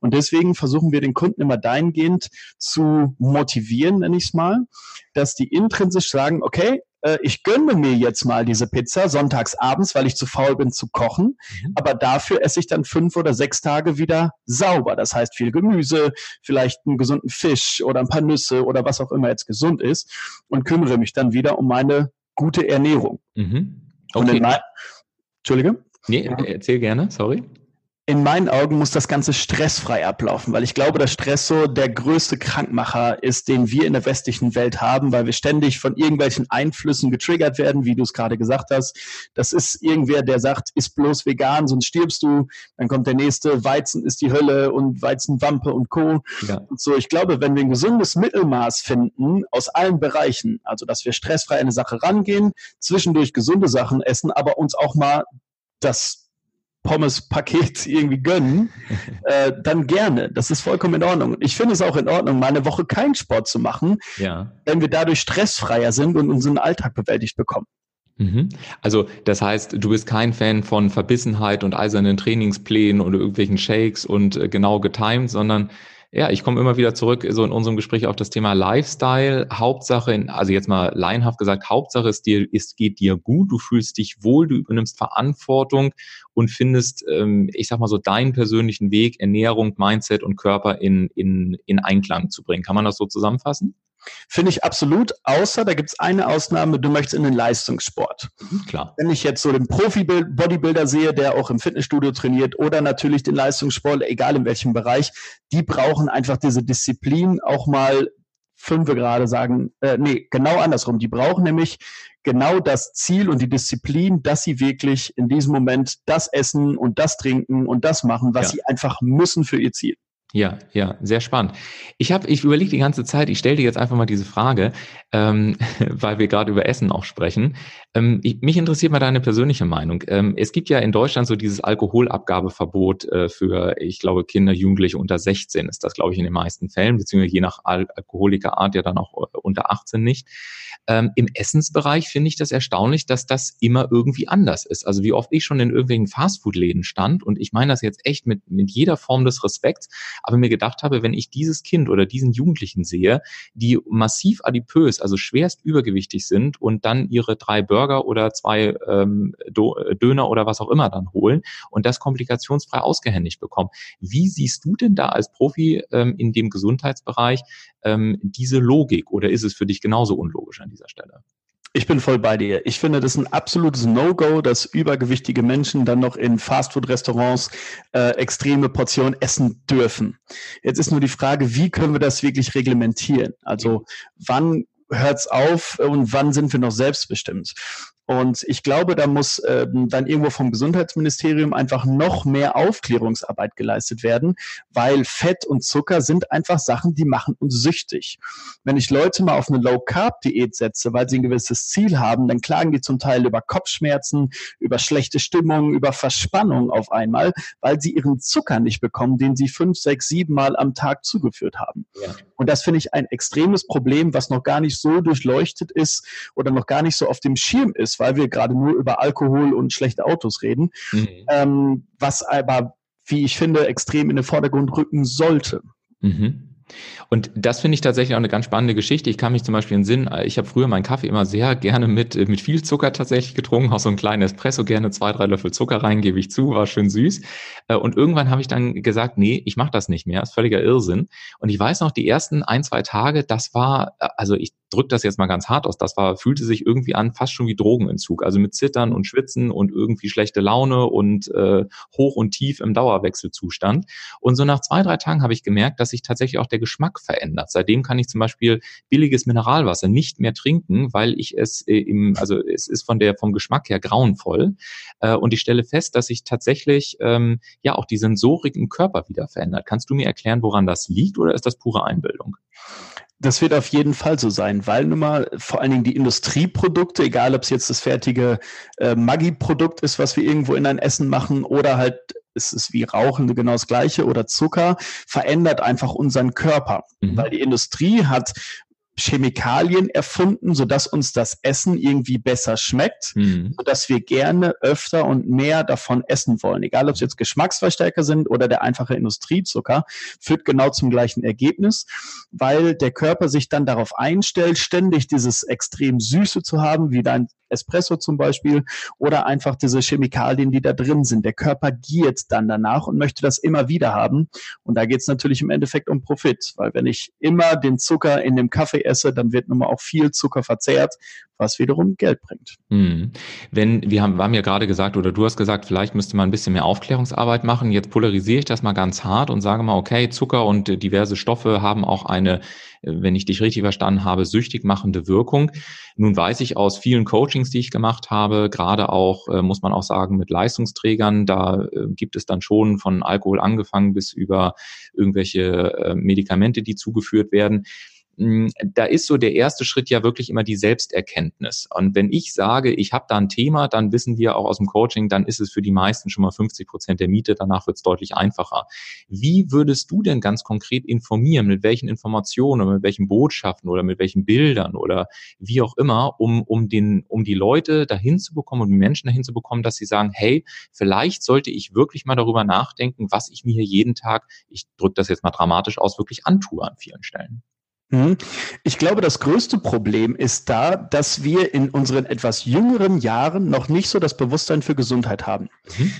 Und deswegen versuchen wir den Kunden immer dahingehend zu motivieren, nenne ich es mal, dass die intrinsisch sagen, okay, äh, ich gönne mir jetzt mal diese Pizza sonntags abends, weil ich zu faul bin zu kochen. Mhm. Aber dafür esse ich dann fünf oder sechs Tage wieder sauber. Das heißt viel Gemüse, vielleicht einen gesunden Fisch oder ein paar Nüsse oder was auch immer jetzt gesund ist und kümmere mich dann wieder um meine gute Ernährung. Mhm. Okay. Entschuldige? Nee, erzähl gerne, sorry in meinen Augen muss das Ganze stressfrei ablaufen, weil ich glaube, dass Stress so der größte Krankmacher ist, den wir in der westlichen Welt haben, weil wir ständig von irgendwelchen Einflüssen getriggert werden, wie du es gerade gesagt hast. Das ist irgendwer, der sagt, ist bloß vegan, sonst stirbst du. Dann kommt der nächste, Weizen ist die Hölle und Weizenwampe und Co. Ja. Und so, ich glaube, wenn wir ein gesundes Mittelmaß finden aus allen Bereichen, also dass wir stressfrei an eine Sache rangehen, zwischendurch gesunde Sachen essen, aber uns auch mal das Pommes-Paket irgendwie gönnen, äh, dann gerne. Das ist vollkommen in Ordnung. Ich finde es auch in Ordnung, mal eine Woche keinen Sport zu machen, ja. wenn wir dadurch stressfreier sind und unseren Alltag bewältigt bekommen. Mhm. Also das heißt, du bist kein Fan von Verbissenheit und eisernen Trainingsplänen oder irgendwelchen Shakes und äh, genau getimed, sondern ja, ich komme immer wieder zurück so in unserem Gespräch auf das Thema Lifestyle. Hauptsache, in, also jetzt mal laienhaft gesagt, Hauptsache ist dir, es geht dir gut, du fühlst dich wohl, du übernimmst Verantwortung und findest, ähm, ich sag mal so, deinen persönlichen Weg, Ernährung, Mindset und Körper in, in, in Einklang zu bringen. Kann man das so zusammenfassen? Finde ich absolut, außer da gibt es eine Ausnahme, du möchtest in den Leistungssport. Mhm, klar. Wenn ich jetzt so den Profi-Bodybuilder sehe, der auch im Fitnessstudio trainiert oder natürlich den Leistungssport, egal in welchem Bereich, die brauchen einfach diese Disziplin auch mal fünf gerade sagen, äh, nee, genau andersrum. Die brauchen nämlich genau das Ziel und die Disziplin, dass sie wirklich in diesem Moment das essen und das trinken und das machen, was ja. sie einfach müssen für ihr Ziel. Ja, ja, sehr spannend. Ich habe, ich überlege die ganze Zeit, ich stelle dir jetzt einfach mal diese Frage, ähm, weil wir gerade über Essen auch sprechen. Ähm, ich, mich interessiert mal deine persönliche Meinung. Ähm, es gibt ja in Deutschland so dieses Alkoholabgabeverbot äh, für, ich glaube, Kinder, Jugendliche unter 16 ist das, glaube ich, in den meisten Fällen, beziehungsweise je nach Al Alkoholikerart ja dann auch äh, unter 18 nicht. Ähm, Im Essensbereich finde ich das erstaunlich, dass das immer irgendwie anders ist. Also wie oft ich schon in irgendwelchen Fastfood-Läden stand und ich meine das jetzt echt mit, mit jeder Form des Respekts, aber mir gedacht habe, wenn ich dieses Kind oder diesen Jugendlichen sehe, die massiv adipös, also schwerst übergewichtig sind und dann ihre drei Burger oder zwei ähm, Döner oder was auch immer dann holen und das komplikationsfrei ausgehändigt bekommen. Wie siehst du denn da als Profi ähm, in dem Gesundheitsbereich ähm, diese Logik oder ist es für dich genauso unlogisch an dieser Stelle? Ich bin voll bei dir. Ich finde das ein absolutes No-Go, dass übergewichtige Menschen dann noch in Fastfood-Restaurants äh, extreme Portionen essen dürfen. Jetzt ist nur die Frage, wie können wir das wirklich reglementieren? Also wann hört's auf und wann sind wir noch selbstbestimmt? Und ich glaube, da muss äh, dann irgendwo vom Gesundheitsministerium einfach noch mehr Aufklärungsarbeit geleistet werden, weil Fett und Zucker sind einfach Sachen, die machen uns süchtig. Wenn ich Leute mal auf eine Low-Carb-Diät setze, weil sie ein gewisses Ziel haben, dann klagen die zum Teil über Kopfschmerzen, über schlechte Stimmung, über Verspannung auf einmal, weil sie ihren Zucker nicht bekommen, den sie fünf, sechs, sieben Mal am Tag zugeführt haben. Ja. Und das finde ich ein extremes Problem, was noch gar nicht so durchleuchtet ist oder noch gar nicht so auf dem Schirm ist weil wir gerade nur über Alkohol und schlechte Autos reden, mhm. ähm, was aber, wie ich finde, extrem in den Vordergrund rücken sollte. Mhm. Und das finde ich tatsächlich auch eine ganz spannende Geschichte. Ich kann mich zum Beispiel in Sinn, ich habe früher meinen Kaffee immer sehr gerne mit, mit viel Zucker tatsächlich getrunken, auch so einen kleinen Espresso, gerne zwei, drei Löffel Zucker rein, gebe ich zu, war schön süß. Äh, und irgendwann habe ich dann gesagt, nee, ich mache das nicht mehr, ist völliger Irrsinn. Und ich weiß noch, die ersten ein, zwei Tage, das war, äh, also ich drücke das jetzt mal ganz hart aus, das war, fühlte sich irgendwie an, fast schon wie Drogenentzug. Also mit Zittern und Schwitzen und irgendwie schlechte Laune und äh, hoch und tief im Dauerwechselzustand. Und so nach zwei, drei Tagen habe ich gemerkt, dass sich tatsächlich auch der Geschmack verändert. Seitdem kann ich zum Beispiel billiges Mineralwasser nicht mehr trinken, weil ich es äh, im, also es ist von der vom Geschmack her grauenvoll. Äh, und ich stelle fest, dass sich tatsächlich ähm, ja auch die Sensorik im Körper wieder verändert. Kannst du mir erklären, woran das liegt oder ist das pure Einbildung? Das wird auf jeden Fall so sein, weil nun mal vor allen Dingen die Industrieprodukte, egal ob es jetzt das fertige äh, Maggi-Produkt ist, was wir irgendwo in ein Essen machen, oder halt es ist wie Rauchen genau das Gleiche oder Zucker, verändert einfach unseren Körper. Mhm. Weil die Industrie hat Chemikalien erfunden, sodass uns das Essen irgendwie besser schmeckt, mhm. sodass wir gerne öfter und mehr davon essen wollen. Egal, ob es jetzt Geschmacksverstärker sind oder der einfache Industriezucker, führt genau zum gleichen Ergebnis, weil der Körper sich dann darauf einstellt, ständig dieses extrem Süße zu haben, wie dein Espresso zum Beispiel, oder einfach diese Chemikalien, die da drin sind. Der Körper giert dann danach und möchte das immer wieder haben. Und da geht es natürlich im Endeffekt um Profit, weil wenn ich immer den Zucker in dem Kaffee esse, dann wird nun mal auch viel Zucker verzehrt, was wiederum Geld bringt. Hm. Wenn, wir haben, wir haben ja gerade gesagt, oder du hast gesagt, vielleicht müsste man ein bisschen mehr Aufklärungsarbeit machen. Jetzt polarisiere ich das mal ganz hart und sage mal, okay, Zucker und diverse Stoffe haben auch eine, wenn ich dich richtig verstanden habe, süchtig machende Wirkung. Nun weiß ich aus vielen Coachings, die ich gemacht habe, gerade auch, äh, muss man auch sagen, mit Leistungsträgern, da äh, gibt es dann schon von Alkohol angefangen bis über irgendwelche äh, Medikamente, die zugeführt werden da ist so der erste Schritt ja wirklich immer die Selbsterkenntnis. Und wenn ich sage, ich habe da ein Thema, dann wissen wir auch aus dem Coaching, dann ist es für die meisten schon mal 50 Prozent der Miete, danach wird es deutlich einfacher. Wie würdest du denn ganz konkret informieren, mit welchen Informationen oder mit welchen Botschaften oder mit welchen Bildern oder wie auch immer, um, um, den, um die Leute dahin zu bekommen und die Menschen dahin zu bekommen, dass sie sagen, hey, vielleicht sollte ich wirklich mal darüber nachdenken, was ich mir hier jeden Tag, ich drücke das jetzt mal dramatisch aus, wirklich antue an vielen Stellen. Mhm. Ich glaube, das größte Problem ist da, dass wir in unseren etwas jüngeren Jahren noch nicht so das Bewusstsein für Gesundheit haben. Mhm.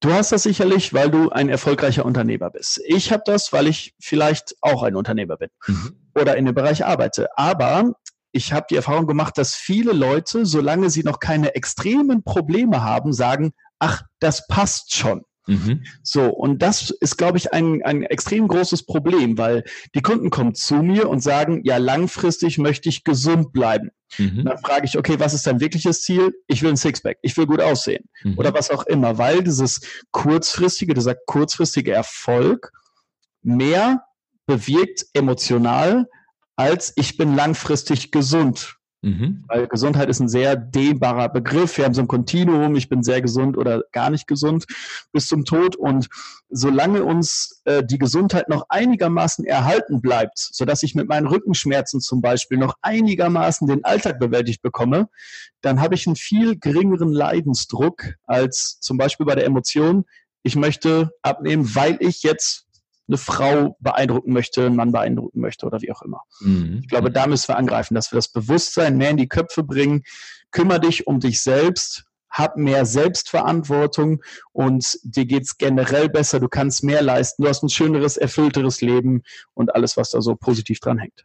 Du hast das sicherlich, weil du ein erfolgreicher Unternehmer bist. Ich habe das, weil ich vielleicht auch ein Unternehmer bin. Mhm. oder in dem Bereich arbeite. Aber ich habe die Erfahrung gemacht, dass viele Leute, solange sie noch keine extremen Probleme haben, sagen, ach, das passt schon. Mhm. So, und das ist, glaube ich, ein, ein extrem großes Problem, weil die Kunden kommen zu mir und sagen, ja, langfristig möchte ich gesund bleiben. Mhm. Dann frage ich, okay, was ist dein wirkliches Ziel? Ich will ein Sixpack, ich will gut aussehen mhm. oder was auch immer, weil dieses kurzfristige, dieser kurzfristige Erfolg mehr bewirkt emotional, als ich bin langfristig gesund. Mhm. Weil Gesundheit ist ein sehr dehnbarer Begriff. Wir haben so ein Kontinuum, ich bin sehr gesund oder gar nicht gesund bis zum Tod. Und solange uns äh, die Gesundheit noch einigermaßen erhalten bleibt, sodass ich mit meinen Rückenschmerzen zum Beispiel noch einigermaßen den Alltag bewältigt bekomme, dann habe ich einen viel geringeren Leidensdruck als zum Beispiel bei der Emotion, ich möchte abnehmen, weil ich jetzt eine Frau beeindrucken möchte, einen Mann beeindrucken möchte oder wie auch immer. Mhm. Ich glaube, da müssen wir angreifen, dass wir das Bewusstsein mehr in die Köpfe bringen. Kümmer dich um dich selbst, hab mehr Selbstverantwortung und dir geht's generell besser, du kannst mehr leisten, du hast ein schöneres, erfüllteres Leben und alles, was da so positiv dran hängt.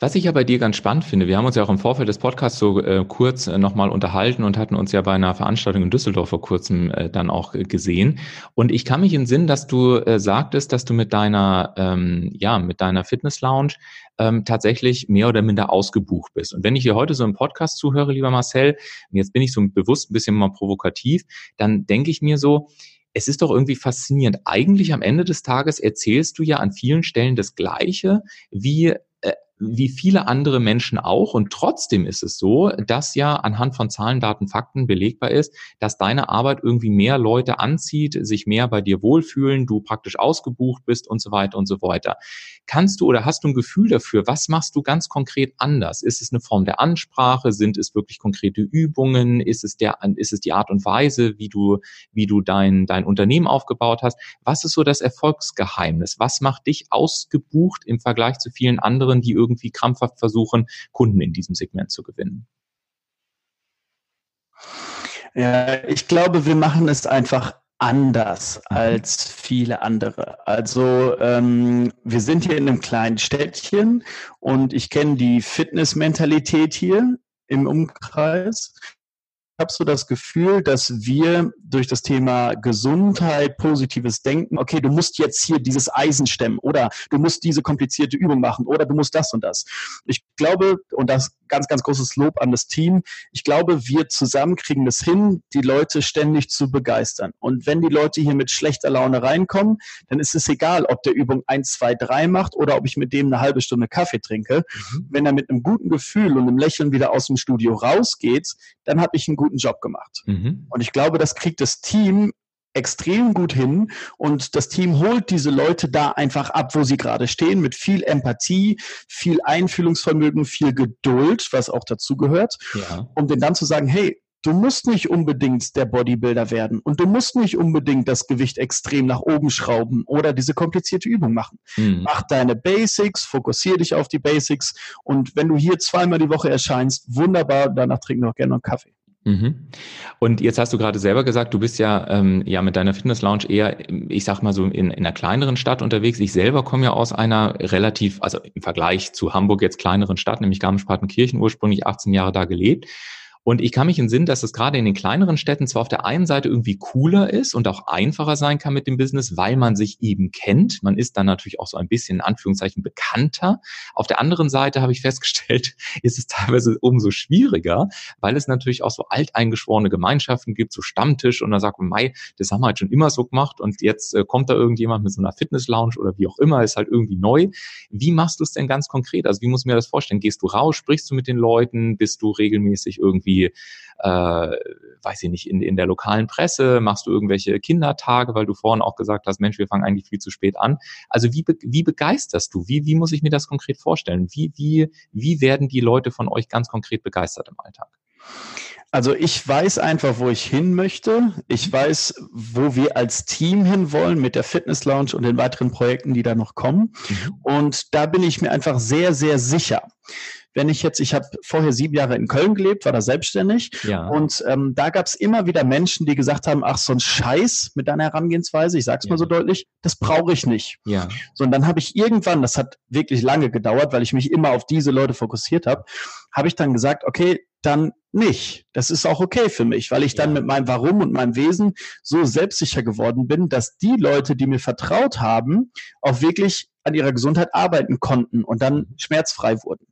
Was ich ja bei dir ganz spannend finde, wir haben uns ja auch im Vorfeld des Podcasts so äh, kurz äh, nochmal unterhalten und hatten uns ja bei einer Veranstaltung in Düsseldorf vor kurzem äh, dann auch äh, gesehen. Und ich kann mich in Sinn, dass du äh, sagtest, dass du mit deiner, ähm, ja, mit deiner Fitness Lounge ähm, tatsächlich mehr oder minder ausgebucht bist. Und wenn ich hier heute so im Podcast zuhöre, lieber Marcel, und jetzt bin ich so bewusst ein bisschen mal provokativ, dann denke ich mir so, es ist doch irgendwie faszinierend. Eigentlich am Ende des Tages erzählst du ja an vielen Stellen das Gleiche, wie wie viele andere Menschen auch. Und trotzdem ist es so, dass ja anhand von Zahlen, Daten, Fakten belegbar ist, dass deine Arbeit irgendwie mehr Leute anzieht, sich mehr bei dir wohlfühlen, du praktisch ausgebucht bist und so weiter und so weiter. Kannst du oder hast du ein Gefühl dafür, was machst du ganz konkret anders? Ist es eine Form der Ansprache? Sind es wirklich konkrete Übungen? Ist es der, ist es die Art und Weise, wie du, wie du dein, dein Unternehmen aufgebaut hast? Was ist so das Erfolgsgeheimnis? Was macht dich ausgebucht im Vergleich zu vielen anderen, die irgendwie krampfhaft versuchen, Kunden in diesem Segment zu gewinnen? Ja, ich glaube, wir machen es einfach anders mhm. als viele andere. Also ähm, wir sind hier in einem kleinen Städtchen und ich kenne die Fitnessmentalität hier im Umkreis habe so das Gefühl, dass wir durch das Thema Gesundheit, positives Denken, okay, du musst jetzt hier dieses Eisen stemmen oder du musst diese komplizierte Übung machen oder du musst das und das. Ich glaube, und das ganz, ganz großes Lob an das Team, ich glaube, wir zusammen kriegen es hin, die Leute ständig zu begeistern. Und wenn die Leute hier mit schlechter Laune reinkommen, dann ist es egal, ob der Übung 1, 2, 3 macht oder ob ich mit dem eine halbe Stunde Kaffee trinke. Mhm. Wenn er mit einem guten Gefühl und einem Lächeln wieder aus dem Studio rausgeht, dann habe ich einen guten guten Job gemacht. Mhm. Und ich glaube, das kriegt das Team extrem gut hin und das Team holt diese Leute da einfach ab, wo sie gerade stehen, mit viel Empathie, viel Einfühlungsvermögen, viel Geduld, was auch dazu gehört, ja. um denen dann zu sagen, hey, du musst nicht unbedingt der Bodybuilder werden und du musst nicht unbedingt das Gewicht extrem nach oben schrauben oder diese komplizierte Übung machen. Mhm. Mach deine Basics, fokussiere dich auf die Basics und wenn du hier zweimal die Woche erscheinst, wunderbar, danach trinken wir auch gerne noch einen Kaffee. Mhm. Und jetzt hast du gerade selber gesagt, du bist ja, ähm, ja mit deiner Fitness Lounge eher, ich sag mal so, in, in einer kleineren Stadt unterwegs. Ich selber komme ja aus einer relativ, also im Vergleich zu Hamburg jetzt kleineren Stadt, nämlich Garmisch-Partenkirchen, ursprünglich 18 Jahre da gelebt. Und ich kann mich in Sinn, dass es gerade in den kleineren Städten zwar auf der einen Seite irgendwie cooler ist und auch einfacher sein kann mit dem Business, weil man sich eben kennt. Man ist dann natürlich auch so ein bisschen in Anführungszeichen bekannter. Auf der anderen Seite habe ich festgestellt, ist es teilweise umso schwieriger, weil es natürlich auch so alteingeschworene Gemeinschaften gibt, so Stammtisch und da sagt man, Mai, das haben wir halt schon immer so gemacht und jetzt äh, kommt da irgendjemand mit so einer Fitness-Lounge oder wie auch immer, ist halt irgendwie neu. Wie machst du es denn ganz konkret? Also wie muss ich mir das vorstellen? Gehst du raus, sprichst du mit den Leuten, bist du regelmäßig irgendwie irgendwie, äh, weiß ich nicht, in, in der lokalen Presse? Machst du irgendwelche Kindertage, weil du vorhin auch gesagt hast, Mensch, wir fangen eigentlich viel zu spät an. Also wie, wie begeisterst du? Wie, wie muss ich mir das konkret vorstellen? Wie, wie, wie werden die Leute von euch ganz konkret begeistert im Alltag? Also ich weiß einfach, wo ich hin möchte. Ich weiß, wo wir als Team hin wollen mit der Fitness Lounge und den weiteren Projekten, die da noch kommen. Mhm. Und da bin ich mir einfach sehr, sehr sicher. Wenn ich jetzt, ich habe vorher sieben Jahre in Köln gelebt, war da selbstständig Ja. und ähm, da gab es immer wieder Menschen, die gesagt haben, ach, so ein Scheiß mit deiner Herangehensweise, ich sag's Ja. mal so deutlich, das brauche ich nicht. Ja. So, und dann habe ich irgendwann, das hat wirklich lange gedauert, weil ich mich immer auf diese Leute fokussiert habe, habe ich dann gesagt, okay, dann nicht. Das ist auch okay für mich, weil ich dann mit meinem Warum und meinem Wesen so selbstsicher geworden bin, dass die Leute, die mir vertraut haben, auch wirklich an ihrer Gesundheit arbeiten konnten und dann schmerzfrei wurden.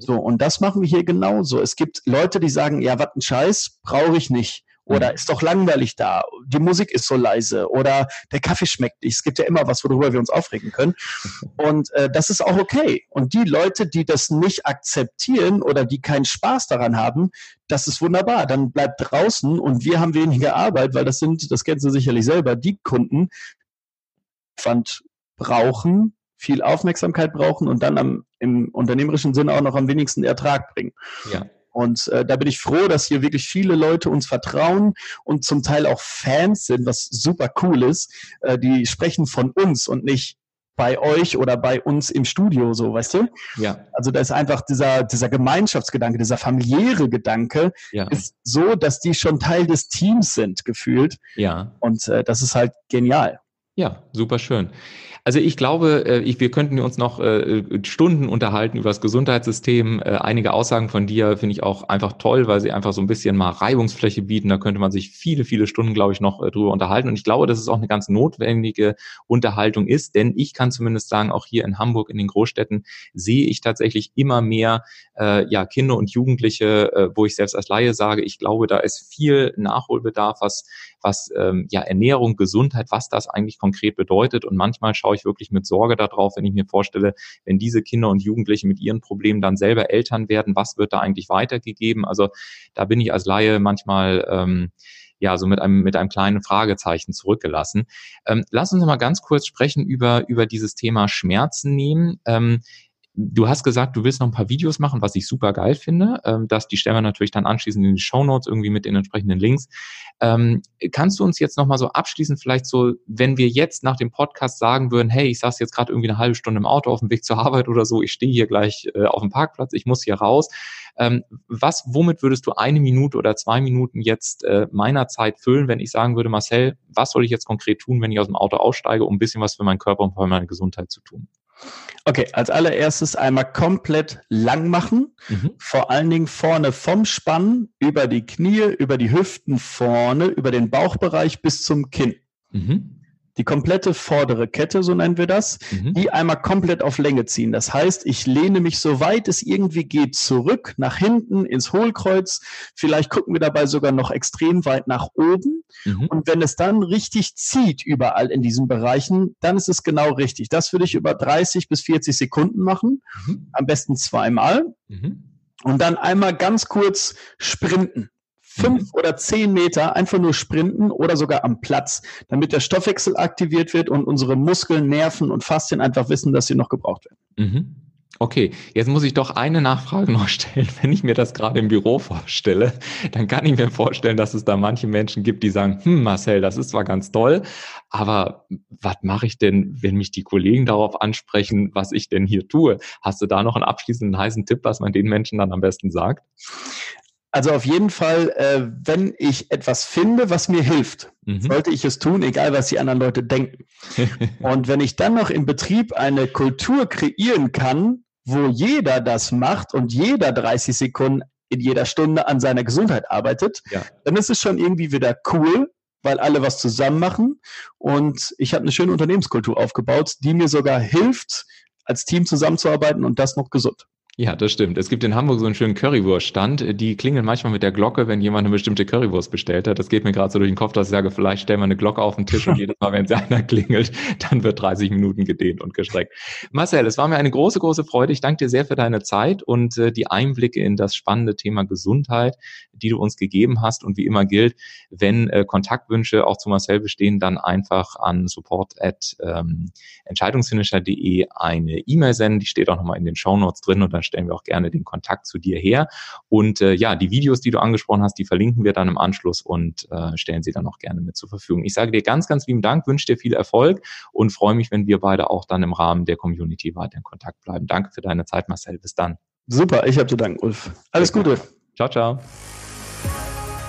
So, und das machen wir hier genauso. Es gibt Leute, die sagen, ja, was ein Scheiß, brauche ich nicht. Oder Mhm. ist doch langweilig da. Die Musik ist so leise. Oder der Kaffee schmeckt nicht. Es gibt ja immer was, worüber wir uns aufregen können. Und äh, das ist auch okay. Und die Leute, die das nicht akzeptieren oder die keinen Spaß daran haben, das ist wunderbar. Dann bleibt draußen und wir haben weniger Arbeit, weil das sind, das kennen Sie sicherlich selber, die Kunden, Pfand brauchen, viel Aufmerksamkeit brauchen und dann am, im unternehmerischen Sinne auch noch am wenigsten Ertrag bringen. Ja. Und äh, da bin ich froh, dass hier wirklich viele Leute uns vertrauen und zum Teil auch Fans sind, was super cool ist. Äh, die sprechen von uns und nicht bei euch oder bei uns im Studio, so, weißt du? Ja. Also da ist einfach dieser, dieser Gemeinschaftsgedanke, dieser familiäre Gedanke Ja. ist so, dass die schon Teil des Teams sind, gefühlt. Ja. Und äh, das ist halt genial. Ja, super schön. Also ich glaube, äh, ich, wir könnten uns noch äh, Stunden unterhalten über das Gesundheitssystem. Äh, Einige Aussagen von dir finde ich auch einfach toll, weil sie einfach so ein bisschen mal Reibungsfläche bieten. Da könnte man sich viele, viele Stunden, glaube ich, noch drüber unterhalten. Und ich glaube, dass es auch eine ganz notwendige Unterhaltung ist, denn ich kann zumindest sagen, auch hier in Hamburg, in den Großstädten, sehe ich tatsächlich immer mehr ja, Kinder und Jugendliche, wo ich selbst als Laie sage, ich glaube, da ist viel Nachholbedarf, was was ähm, ja Ernährung, Gesundheit, was das eigentlich konkret bedeutet. Und manchmal schaue ich wirklich mit Sorge darauf, wenn ich mir vorstelle, wenn diese Kinder und Jugendlichen mit ihren Problemen dann selber Eltern werden, was wird da eigentlich weitergegeben? Also da bin ich als Laie manchmal ähm, ja, so mit einem, mit einem kleinen Fragezeichen zurückgelassen. Ähm, lass uns noch mal ganz kurz sprechen über, über dieses Thema Schmerzen nehmen. Ähm, Du hast gesagt, du willst noch ein paar Videos machen, was ich super geil finde. Ähm, das, die stellen wir natürlich dann anschließend in die Show Notes irgendwie mit den entsprechenden Links. Ähm, kannst du uns jetzt noch mal so abschließend vielleicht so, wenn wir jetzt nach dem Podcast sagen würden, hey, ich saß jetzt gerade irgendwie eine halbe Stunde im Auto auf dem Weg zur Arbeit oder so, ich stehe hier gleich äh, auf dem Parkplatz, ich muss hier raus. Ähm, was, womit würdest du eine Minute oder zwei Minuten jetzt äh, meiner Zeit füllen, wenn ich sagen würde, Marcel, was soll ich jetzt konkret tun, wenn ich aus dem Auto aussteige, um ein bisschen was für meinen Körper und für meine Gesundheit zu tun? Okay, als allererstes einmal komplett lang machen. Mhm. Vor allen Dingen vorne vom Spann über die Knie, über die Hüften vorne, über den Bauchbereich bis zum Kinn. Mhm. Die komplette vordere Kette, so nennen wir das, Mhm. die einmal komplett auf Länge ziehen. Das heißt, ich lehne mich so weit es irgendwie geht zurück, nach hinten ins Hohlkreuz. Vielleicht gucken wir dabei sogar noch extrem weit nach oben. Mhm. Und wenn es dann richtig zieht überall in diesen Bereichen, dann ist es genau richtig. Das würde ich über 30 bis 40 Sekunden machen. Mhm. Am besten zweimal. Mhm. Und dann einmal ganz kurz sprinten. Fünf oder zehn Meter einfach nur sprinten oder sogar am Platz, damit der Stoffwechsel aktiviert wird und unsere Muskeln, Nerven und Faszien einfach wissen, dass sie noch gebraucht werden. Mhm. Okay, jetzt muss ich doch eine Nachfrage noch stellen. Wenn ich mir das gerade im Büro vorstelle, dann kann ich mir vorstellen, dass es da manche Menschen gibt, die sagen, hm, Marcel, das ist zwar ganz toll, aber was mache ich denn, wenn mich die Kollegen darauf ansprechen, was ich denn hier tue? Hast du da noch einen abschließenden heißen Tipp, was man den Menschen dann am besten sagt? Also auf jeden Fall, äh, wenn ich etwas finde, was mir hilft, Mhm. sollte ich es tun, egal was die anderen Leute denken. Und wenn ich dann noch im Betrieb eine Kultur kreieren kann, wo jeder das macht und jeder 30 Sekunden in jeder Stunde an seiner Gesundheit arbeitet, Ja. dann ist es schon irgendwie wieder cool, weil alle was zusammen machen. Und ich habe eine schöne Unternehmenskultur aufgebaut, die mir sogar hilft, als Team zusammenzuarbeiten und das noch gesund. Ja, das stimmt. Es gibt in Hamburg so einen schönen Currywurststand. Die klingeln manchmal mit der Glocke, wenn jemand eine bestimmte Currywurst bestellt hat. Das geht mir gerade so durch den Kopf, dass ich sage, vielleicht stellen wir eine Glocke auf den Tisch und jedes Mal, wenn sie einer klingelt, dann wird 30 Minuten gedehnt und gestreckt. Marcel, es war mir eine große, große Freude. Ich danke dir sehr für deine Zeit und äh, die Einblicke in das spannende Thema Gesundheit, die du uns gegeben hast. Und wie immer gilt, wenn äh, Kontaktwünsche auch zu Marcel bestehen, dann einfach an support at ähm, entscheidungsfinisher.de eine E-Mail senden. Die steht auch nochmal in den Shownotes drin und dann stellen wir auch gerne den Kontakt zu dir her. Und äh, ja, die Videos, die du angesprochen hast, die verlinken wir dann im Anschluss und äh, stellen sie dann auch gerne mit zur Verfügung. Ich sage dir ganz, ganz lieben Dank, wünsche dir viel Erfolg und freue mich, wenn wir beide auch dann im Rahmen der Community weiter in Kontakt bleiben. Danke für deine Zeit, Marcel. Bis dann. Super, ich habe zu danken, Ulf. Alles Gute. Ciao, ciao.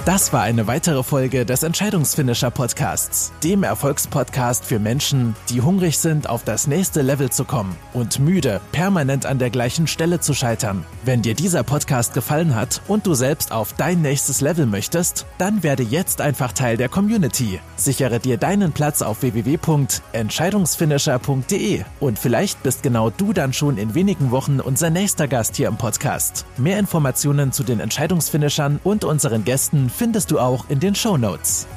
Das war eine weitere Folge des Entscheidungsfinisher Podcasts, dem Erfolgspodcast für Menschen, die hungrig sind, auf das nächste Level zu kommen und müde, permanent an der gleichen Stelle zu scheitern. Wenn dir dieser Podcast gefallen hat und du selbst auf dein nächstes Level möchtest, dann werde jetzt einfach Teil der Community. Sichere dir deinen Platz auf www.entscheidungsfinisher.de und vielleicht bist genau du dann schon in wenigen Wochen unser nächster Gast hier im Podcast. Mehr Informationen zu den Entscheidungsfinishern und unseren Gästen findest du auch in den Show Notes.